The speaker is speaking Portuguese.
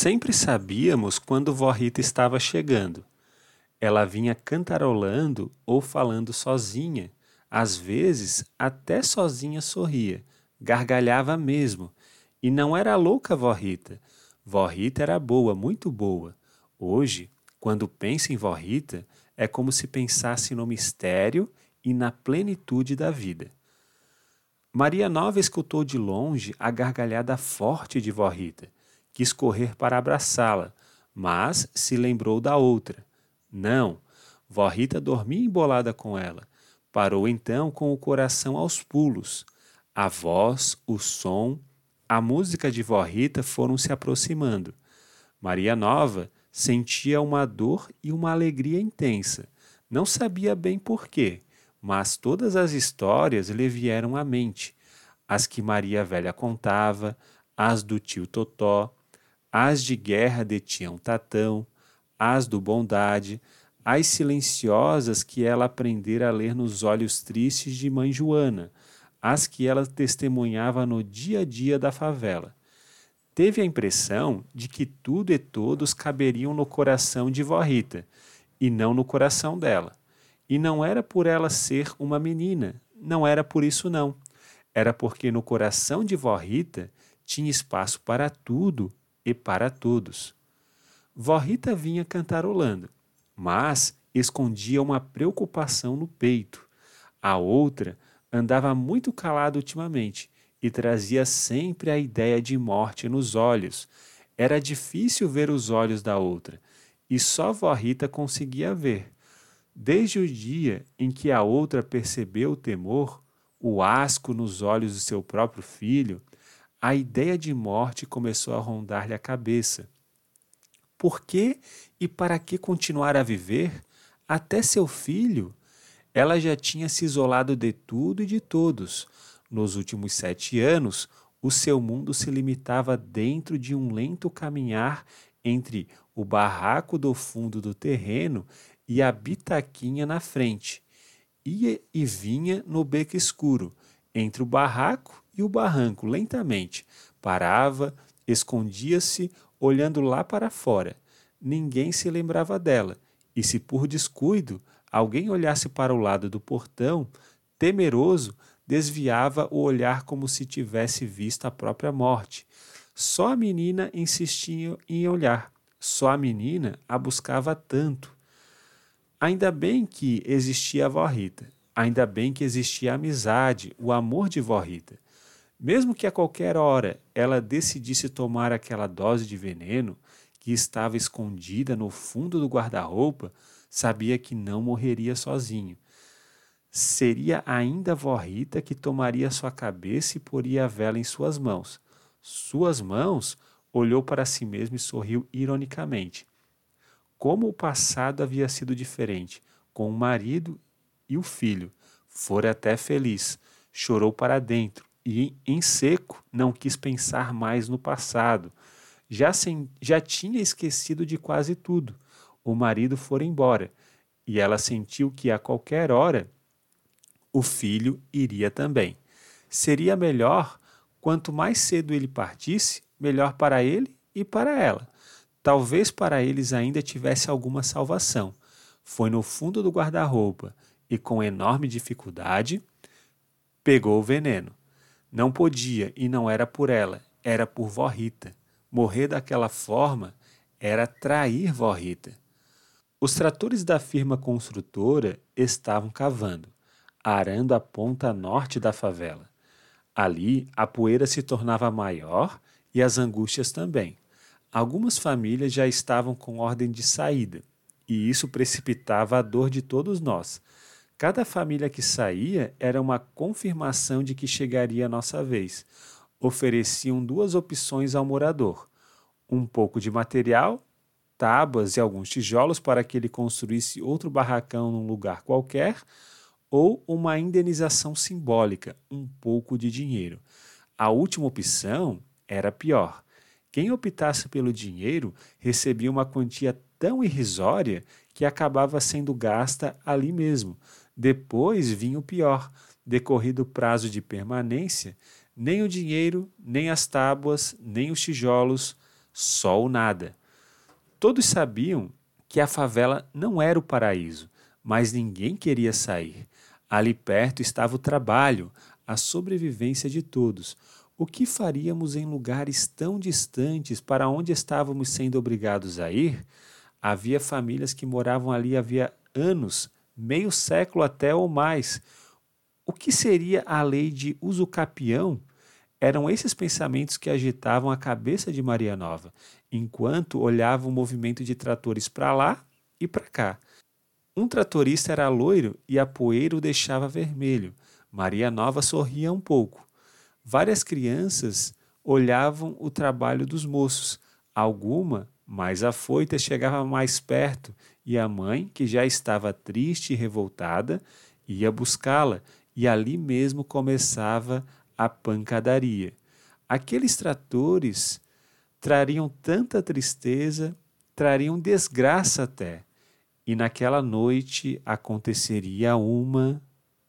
Sempre sabíamos quando Vó Rita estava chegando. Ela vinha cantarolando ou falando sozinha. Às vezes, até sozinha sorria, gargalhava mesmo. E não era louca Vó Rita. Vó Rita era boa, muito boa. Hoje, quando pensa em Vó Rita, é como se pensasse no mistério e na plenitude da vida. Maria Nova escutou de longe a gargalhada forte de Vó Rita. Quis correr para abraçá-la, mas se lembrou da outra. Não, Vó Rita dormia embolada com ela. Parou então com o coração aos pulos. A voz, o som, a música de Vó Rita foram se aproximando. Maria Nova sentia uma dor e uma alegria intensa. Não sabia bem porquê, mas todas as histórias lhe vieram à mente. As que Maria Velha contava, as do tio Totó, as de guerra de Tião Tatão, as do Bondade, as silenciosas que ela aprendera a ler nos olhos tristes de mãe Joana, as que ela testemunhava no dia a dia da favela. Teve a impressão de que tudo e todos caberiam no coração de Vó Rita, e não no coração dela. E não era por ela ser uma menina, não era por isso não. Era porque no coração de Vó Rita tinha espaço para tudo e para todos. Vó Rita vinha cantarolando, mas escondia uma preocupação no peito. A outra andava muito calada ultimamente e trazia sempre a ideia de morte nos olhos. Era difícil ver os olhos da outra, e só vó Rita conseguia ver. Desde o dia em que a outra percebeu o temor, o asco nos olhos do seu próprio filho, a ideia de morte começou a rondar-lhe a cabeça. Por que e para que continuar a viver? Até seu filho, ela já tinha se isolado de tudo e de todos. Nos últimos sete anos, o seu mundo se limitava dentro de um lento caminhar entre o barraco do fundo do terreno e a bitaquinha na frente. Ia e vinha no beco escuro, entre o barraco e o barranco, lentamente. Parava, escondia-se, olhando lá para fora. Ninguém se lembrava dela, e se por descuido alguém olhasse para o lado do portão, temeroso, desviava o olhar como se tivesse visto a própria morte. Só a menina insistia em olhar, só a menina a buscava tanto. Ainda bem que existia a vó Rita, ainda bem que existia a amizade, o amor de vó Rita. Mesmo que a qualquer hora ela decidisse tomar aquela dose de veneno que estava escondida no fundo do guarda-roupa, sabia que não morreria sozinho. Seria ainda a vó Rita que tomaria sua cabeça e poria a vela em suas mãos. Suas mãos olhou para si mesmo e sorriu ironicamente. Como o passado havia sido diferente, com o marido e o filho. Fora até feliz, chorou para dentro e, em seco, não quis pensar mais no passado. Já, sem, já tinha esquecido de quase tudo o marido for embora, e ela sentiu que a qualquer hora o filho iria também. Seria melhor, quanto mais cedo ele partisse, melhor para ele e para ela. Talvez para eles ainda tivesse alguma salvação. Foi no fundo do guarda-roupa e, com enorme dificuldade, pegou o veneno. Não podia e não era por ela, era por Vó Rita. Morrer daquela forma era trair Vó Rita. Os tratores da firma construtora estavam cavando, arando a ponta norte da favela. Ali, a poeira se tornava maior e as angústias também. Algumas famílias já estavam com ordem de saída, e isso precipitava a dor de todos nós. Cada família que saía era uma confirmação de que chegaria a nossa vez. Ofereciam duas opções ao morador: um pouco de material tábuas e alguns tijolos para que ele construísse outro barracão num lugar qualquer, ou uma indenização simbólica, um pouco de dinheiro. A última opção era pior. Quem optasse pelo dinheiro recebia uma quantia tão irrisória que acabava sendo gasta ali mesmo. Depois vinha o pior. Decorrido o prazo de permanência, nem o dinheiro, nem as tábuas, nem os tijolos só o nada. Todos sabiam que a favela não era o paraíso, mas ninguém queria sair. Ali perto estava o trabalho, a sobrevivência de todos. O que faríamos em lugares tão distantes para onde estávamos sendo obrigados a ir? Havia famílias que moravam ali havia anos, meio século até ou mais. O que seria a lei de usucapião? Eram esses pensamentos que agitavam a cabeça de Maria Nova, enquanto olhava o movimento de tratores para lá e para cá. Um tratorista era loiro e a poeira o deixava vermelho. Maria Nova sorria um pouco. Várias crianças olhavam o trabalho dos moços. Alguma, mais afoita, chegava mais perto e a mãe, que já estava triste e revoltada, ia buscá-la e ali mesmo começava a pancadaria. Aqueles tratores trariam tanta tristeza, trariam desgraça até. E naquela noite aconteceria uma